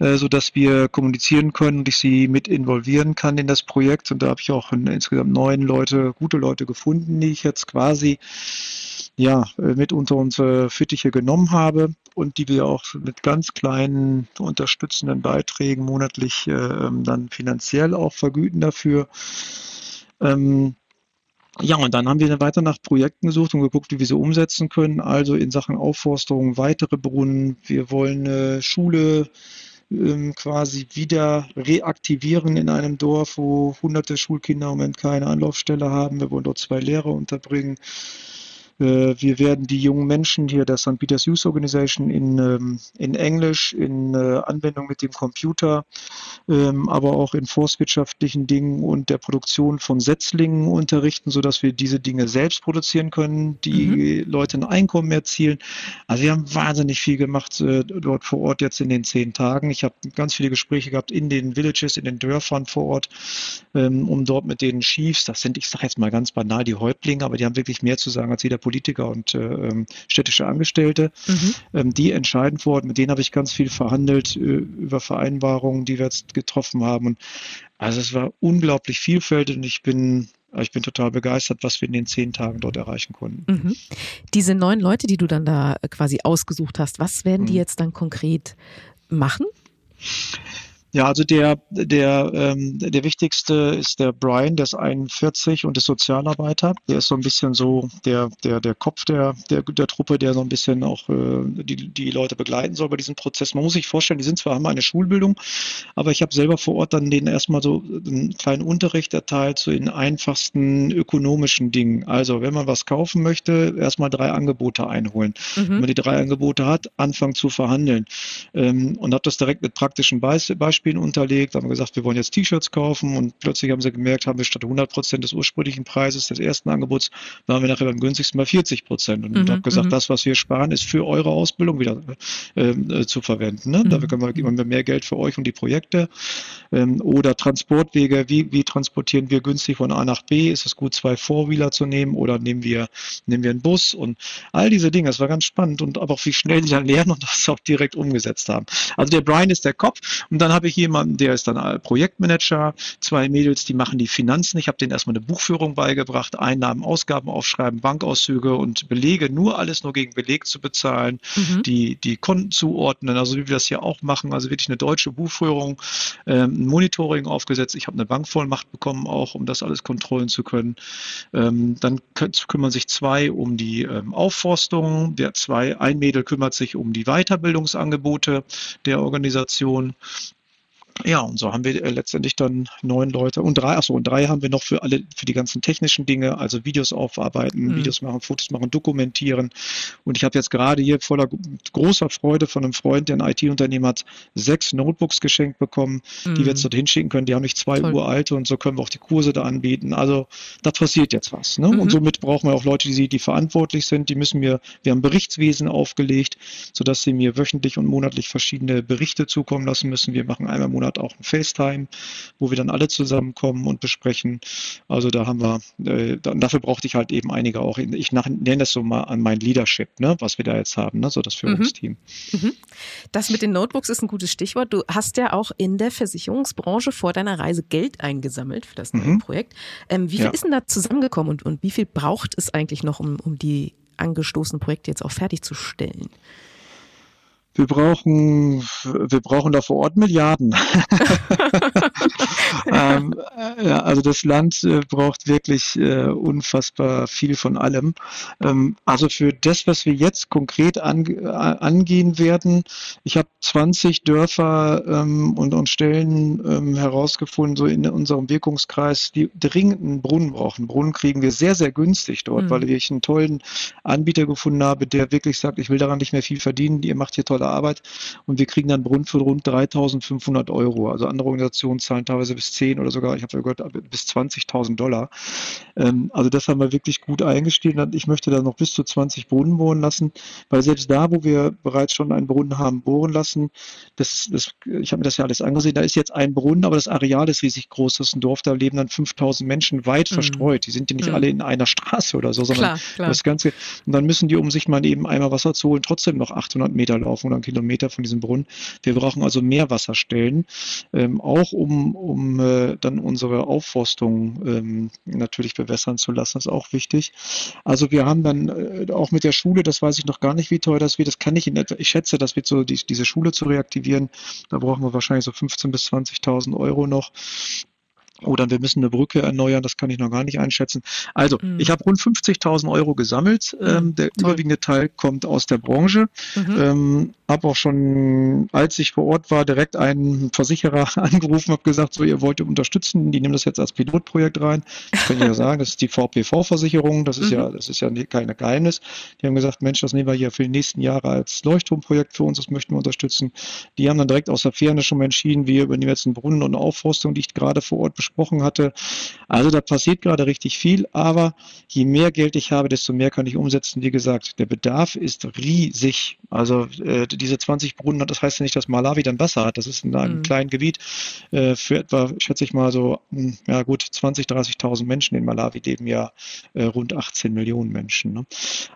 äh, so dass wir kommunizieren können und ich sie mit involvieren kann in das Projekt. Und da habe ich auch insgesamt neun Leute, gute Leute gefunden, die ich jetzt quasi ja, äh, mit unter unsere Fittiche genommen habe und die wir auch mit ganz kleinen unterstützenden Beiträgen monatlich äh, ähm, dann finanziell auch vergüten dafür. Ähm, ja, und dann haben wir weiter nach Projekten gesucht und geguckt, wie wir sie umsetzen können. Also in Sachen Aufforstung weitere Brunnen. Wir wollen eine Schule ähm, quasi wieder reaktivieren in einem Dorf, wo hunderte Schulkinder im Moment keine Anlaufstelle haben. Wir wollen dort zwei Lehrer unterbringen. Äh, wir werden die jungen Menschen hier der St. Peter's Youth Organization in, ähm, in Englisch, in äh, Anwendung mit dem Computer, ähm, aber auch in forstwirtschaftlichen Dingen und der Produktion von Setzlingen unterrichten, sodass wir diese Dinge selbst produzieren können, die mhm. Leute ein Einkommen erzielen. Also wir haben wahnsinnig viel gemacht äh, dort vor Ort jetzt in den zehn Tagen. Ich habe ganz viele Gespräche gehabt in den Villages, in den Dörfern vor Ort, ähm, um dort mit den Chiefs, das sind, ich sage jetzt mal ganz banal, die Häuptlinge, aber die haben wirklich mehr zu sagen als jeder Politiker und äh, ähm, städtische Angestellte. Mhm. Ähm, die entscheiden vor Ort. Mit denen habe ich ganz viel verhandelt äh, über Vereinbarungen, die wir jetzt getroffen haben. Und also es war unglaublich vielfältig und ich bin ich bin total begeistert, was wir in den zehn Tagen dort erreichen konnten. Mhm. Diese neun Leute, die du dann da quasi ausgesucht hast, was werden die mhm. jetzt dann konkret machen? Ja, also der, der, ähm, der wichtigste ist der Brian, der ist 41 und ist Sozialarbeiter. Der ist so ein bisschen so der, der, der Kopf der, der, der Truppe, der so ein bisschen auch äh, die, die Leute begleiten soll bei diesem Prozess. Man muss sich vorstellen, die sind zwar, haben eine Schulbildung, aber ich habe selber vor Ort dann denen erstmal so einen kleinen Unterricht erteilt, so in einfachsten ökonomischen Dingen. Also, wenn man was kaufen möchte, erstmal drei Angebote einholen. Mhm. Wenn man die drei Angebote hat, anfangen zu verhandeln. Ähm, und habe das direkt mit praktischen Beispielen Beispielen unterlegt, haben gesagt, wir wollen jetzt T-Shirts kaufen und plötzlich haben sie gemerkt, haben wir statt 100 Prozent des ursprünglichen Preises des ersten Angebots, waren wir nachher beim günstigsten bei 40 Prozent und mhm, habe gesagt, mhm. das, was wir sparen, ist für eure Ausbildung wieder ähm, äh, zu verwenden. Ne? Mhm. Dafür können wir, geben wir mehr Geld für euch und die Projekte. Ähm, oder Transportwege, wie, wie transportieren wir günstig von A nach B? Ist es gut, zwei Four-Wheeler zu nehmen oder nehmen wir, nehmen wir einen Bus und all diese Dinge. Das war ganz spannend und aber auch wie schnell die dann lernen und das auch direkt umgesetzt haben. Also der Brian ist der Kopf und dann habe ich jemanden, der ist dann Projektmanager, zwei Mädels, die machen die Finanzen. Ich habe denen erstmal eine Buchführung beigebracht, Einnahmen, Ausgaben aufschreiben, Bankauszüge und Belege, nur alles nur gegen Beleg zu bezahlen, mhm. die, die Konten zuordnen, also wie wir das hier auch machen, also wirklich eine deutsche Buchführung, ähm, ein Monitoring aufgesetzt. Ich habe eine Bankvollmacht bekommen, auch um das alles kontrollen zu können. Ähm, dann kümmern sich zwei um die ähm, Aufforstung, der zwei, ein Mädel kümmert sich um die Weiterbildungsangebote der Organisation ja, und so haben wir äh, letztendlich dann neun Leute und drei, achso, und drei haben wir noch für alle, für die ganzen technischen Dinge, also Videos aufarbeiten, mhm. Videos machen, Fotos machen, dokumentieren. Und ich habe jetzt gerade hier voller großer Freude von einem Freund, der ein IT-Unternehmen hat, sechs Notebooks geschenkt bekommen, mhm. die wir jetzt mhm. dorthin schicken können. Die haben nicht zwei Toll. uralte und so können wir auch die Kurse da anbieten. Also da passiert jetzt was. Ne? Mhm. Und somit brauchen wir auch Leute, die, die verantwortlich sind. Die müssen mir, wir haben Berichtswesen aufgelegt, sodass sie mir wöchentlich und monatlich verschiedene Berichte zukommen lassen müssen. Wir machen einmal im Monat Monat auch ein FaceTime, wo wir dann alle zusammenkommen und besprechen. Also da haben wir, äh, dafür brauchte ich halt eben einige auch. Ich nenne das so mal an mein Leadership, ne, was wir da jetzt haben, ne, so das Führungsteam. Mhm. mhm. Das mit den Notebooks ist ein gutes Stichwort. Du hast ja auch in der Versicherungsbranche vor deiner Reise Geld eingesammelt für das neue mhm. Projekt. Ähm, wie viel ja. ist denn da zusammengekommen und, und wie viel braucht es eigentlich noch, um, um die angestoßenen Projekte jetzt auch fertigzustellen? Wir brauchen, wir brauchen da vor Ort Milliarden. ähm, ja, also das Land äh, braucht wirklich äh, unfassbar viel von allem. Ähm, also für das, was wir jetzt konkret an, äh, angehen werden, ich habe 20 Dörfer ähm, und, und Stellen ähm, herausgefunden, so in unserem Wirkungskreis, die dringend einen Brunnen brauchen. Brunnen kriegen wir sehr, sehr günstig dort, mhm. weil ich einen tollen Anbieter gefunden habe, der wirklich sagt, ich will daran nicht mehr viel verdienen, ihr macht hier tolle tolle Arbeit und wir kriegen dann Brunnen für rund 3.500 Euro. Also andere Organisationen zahlen teilweise bis 10 oder sogar, ich habe gehört, bis 20.000 Dollar. Ähm, also das haben wir wirklich gut eingestiegen. Ich möchte da noch bis zu 20 Brunnen bohren lassen, weil selbst da, wo wir bereits schon einen Brunnen haben bohren lassen, das, das, ich habe mir das ja alles angesehen, da ist jetzt ein Brunnen, aber das Areal ist riesig groß. Das ist ein Dorf, da leben dann 5000 Menschen weit mhm. verstreut. Die sind ja nicht mhm. alle in einer Straße oder so, sondern klar, klar. das Ganze. Und dann müssen die, um sich mal eben einmal Wasser zu holen, trotzdem noch 800 Meter laufen oder einen Kilometer von diesem Brunnen. Wir brauchen also mehr Wasserstellen, ähm, auch um, um äh, dann unsere Aufforstung ähm, natürlich bewässern zu lassen. Ist auch wichtig. Also wir haben dann äh, auch mit der Schule, das weiß ich noch gar nicht, wie teuer das wird. Das kann ich in etwa, ich schätze, das wird so, die, diese Schule zu reaktivieren. Da brauchen wir wahrscheinlich so 15.000 bis 20.000 Euro noch. Oder wir müssen eine Brücke erneuern, das kann ich noch gar nicht einschätzen. Also, mhm. ich habe rund 50.000 Euro gesammelt. Mhm. Ähm, der Toll. überwiegende Teil kommt aus der Branche. Mhm. Ähm, habe auch schon, als ich vor Ort war, direkt einen Versicherer angerufen, habe gesagt, so ihr wollt ihr unterstützen, die nehmen das jetzt als Pilotprojekt rein. Ich kann ja sagen, das ist die VPV-Versicherung, das ist mhm. ja, das ist ja kein Geheimnis. Die haben gesagt, Mensch, das nehmen wir hier für die nächsten Jahre als Leuchtturmprojekt für uns, das möchten wir unterstützen. Die haben dann direkt aus der Ferne schon mal entschieden, wir übernehmen jetzt einen Brunnen und eine Aufforstung, die ich gerade vor Ort versprochen hatte. Also da passiert gerade richtig viel, aber je mehr Geld ich habe, desto mehr kann ich umsetzen. Wie gesagt, der Bedarf ist riesig. Also äh, diese 20 Brunnen, das heißt ja nicht, dass Malawi dann Wasser hat. Das ist in einem mhm. kleinen Gebiet äh, für etwa, schätze ich mal so, hm, ja gut, 20, 30.000 Menschen in Malawi leben ja äh, rund 18 Millionen Menschen. Ne?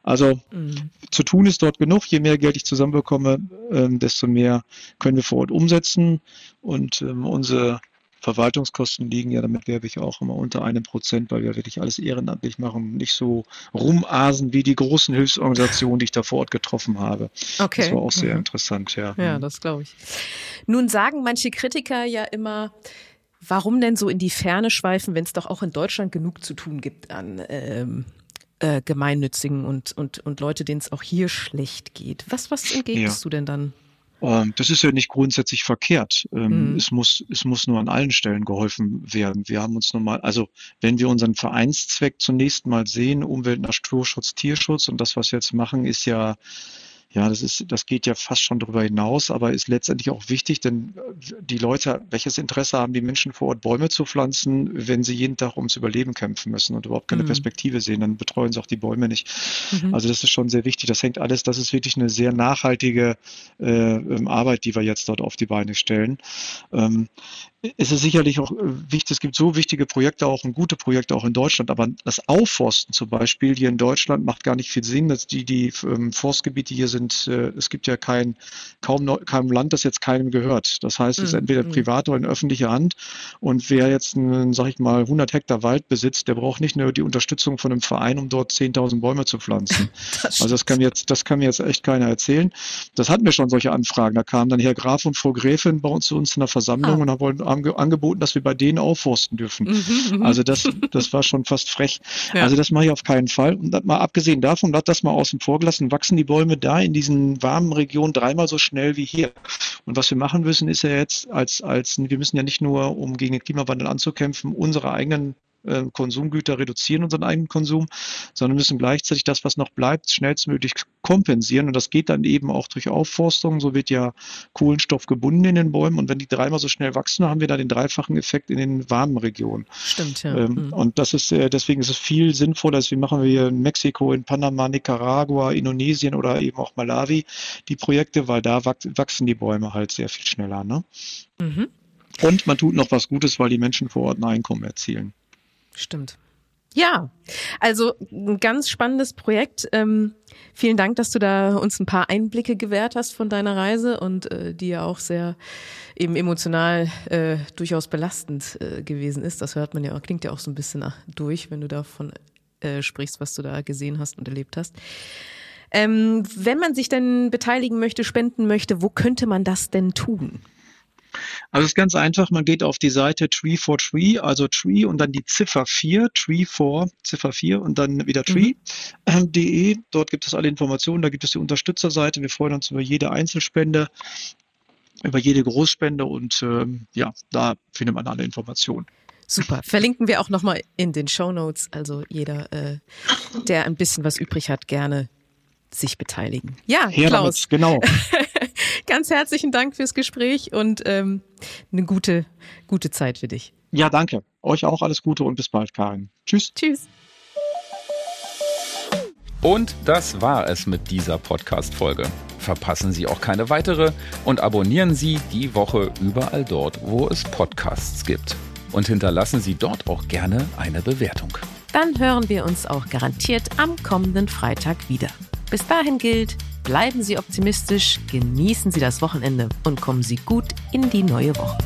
Also mhm. zu tun ist dort genug. Je mehr Geld ich zusammenbekomme, ähm, desto mehr können wir vor Ort umsetzen. Und ähm, unsere Verwaltungskosten liegen ja, damit werbe ich auch immer unter einem Prozent, weil wir wirklich alles ehrenamtlich machen, nicht so rumasen wie die großen Hilfsorganisationen, die ich da vor Ort getroffen habe. Okay. Das war auch sehr mhm. interessant, ja. Ja, mhm. das glaube ich. Nun sagen manche Kritiker ja immer, warum denn so in die Ferne schweifen, wenn es doch auch in Deutschland genug zu tun gibt an ähm, äh, Gemeinnützigen und, und, und Leute, denen es auch hier schlecht geht. Was, was entgegnest ja. du denn dann? Ähm, das ist ja nicht grundsätzlich verkehrt. Ähm, mhm. Es muss, es muss nur an allen Stellen geholfen werden. Wir haben uns normal, also wenn wir unseren Vereinszweck zunächst mal sehen, Umwelt, Naturschutz, Tierschutz und das, was wir jetzt machen, ist ja ja, das ist, das geht ja fast schon darüber hinaus, aber ist letztendlich auch wichtig, denn die Leute, welches Interesse haben die Menschen vor Ort, Bäume zu pflanzen, wenn sie jeden Tag ums Überleben kämpfen müssen und überhaupt keine mhm. Perspektive sehen, dann betreuen sie auch die Bäume nicht. Mhm. Also das ist schon sehr wichtig. Das hängt alles, das ist wirklich eine sehr nachhaltige äh, ähm, Arbeit, die wir jetzt dort auf die Beine stellen. Ähm, es ist sicherlich auch äh, wichtig, es gibt so wichtige Projekte auch und gute Projekte auch in Deutschland, aber das Aufforsten zum Beispiel hier in Deutschland macht gar nicht viel Sinn, dass die, die ähm, Forstgebiete hier sind, äh, es gibt ja kein, kaum, kein Land, das jetzt keinem gehört. Das heißt, es ist mhm. entweder mhm. privat oder in öffentlicher Hand und wer jetzt, einen, sag ich mal, 100 Hektar Wald besitzt, der braucht nicht nur die Unterstützung von einem Verein, um dort 10.000 Bäume zu pflanzen. Das also das kann jetzt, das kann mir jetzt echt keiner erzählen. Das hatten wir schon solche Anfragen. Da kamen dann Herr Graf und Frau Gräfin bei uns zu uns in der Versammlung ah. und haben wollen angeboten, dass wir bei denen aufforsten dürfen. Mhm, mhm, also das, das war schon fast frech. Ja. Also das mache ich auf keinen Fall. Und mal abgesehen davon, hat das mal außen vor gelassen, wachsen die Bäume da in diesen warmen Regionen dreimal so schnell wie hier. Und was wir machen müssen, ist ja jetzt als, als, wir müssen ja nicht nur, um gegen den Klimawandel anzukämpfen, unsere eigenen äh, Konsumgüter reduzieren, unseren eigenen Konsum, sondern müssen gleichzeitig das, was noch bleibt, schnellstmöglich kompensieren. Und das geht dann eben auch durch Aufforstung. So wird ja Kohlenstoff gebunden in den Bäumen. Und wenn die dreimal so schnell wachsen, haben wir da den dreifachen Effekt in den warmen Regionen. Stimmt, ja. Ähm, mhm. Und das ist, äh, deswegen ist es viel sinnvoller, wir machen wir in Mexiko, in Panama, Nicaragua, Indonesien oder eben auch Malawi die Projekte, weil da wachsen die Bäume halt sehr viel schneller. Ne? Mhm. Und man tut noch was Gutes, weil die Menschen vor Ort ein Einkommen erzielen. Stimmt. Ja, also ein ganz spannendes Projekt. Ähm, vielen Dank, dass du da uns ein paar Einblicke gewährt hast von deiner Reise und äh, die ja auch sehr eben emotional äh, durchaus belastend äh, gewesen ist. Das hört man ja, klingt ja auch so ein bisschen durch, wenn du davon äh, sprichst, was du da gesehen hast und erlebt hast. Ähm, wenn man sich denn beteiligen möchte, spenden möchte, wo könnte man das denn tun? Also es ist ganz einfach, man geht auf die Seite Tree for Tree, also Tree und dann die Ziffer 4, Tree for, Ziffer 4 und dann wieder Tree.de. Mhm. Dort gibt es alle Informationen, da gibt es die Unterstützerseite. Wir freuen uns über jede Einzelspende, über jede Großspende und ähm, ja, da findet man alle Informationen. Super. Verlinken wir auch nochmal in den Show Notes. Also jeder, äh, der ein bisschen was übrig hat, gerne sich beteiligen. Ja, Her Klaus. Damit, genau. Ganz herzlichen Dank fürs Gespräch und ähm, eine gute, gute Zeit für dich. Ja, danke. Euch auch alles Gute und bis bald, Karin. Tschüss. Tschüss. Und das war es mit dieser Podcast-Folge. Verpassen Sie auch keine weitere und abonnieren Sie die Woche überall dort, wo es Podcasts gibt. Und hinterlassen Sie dort auch gerne eine Bewertung. Dann hören wir uns auch garantiert am kommenden Freitag wieder. Bis dahin gilt, bleiben Sie optimistisch, genießen Sie das Wochenende und kommen Sie gut in die neue Woche.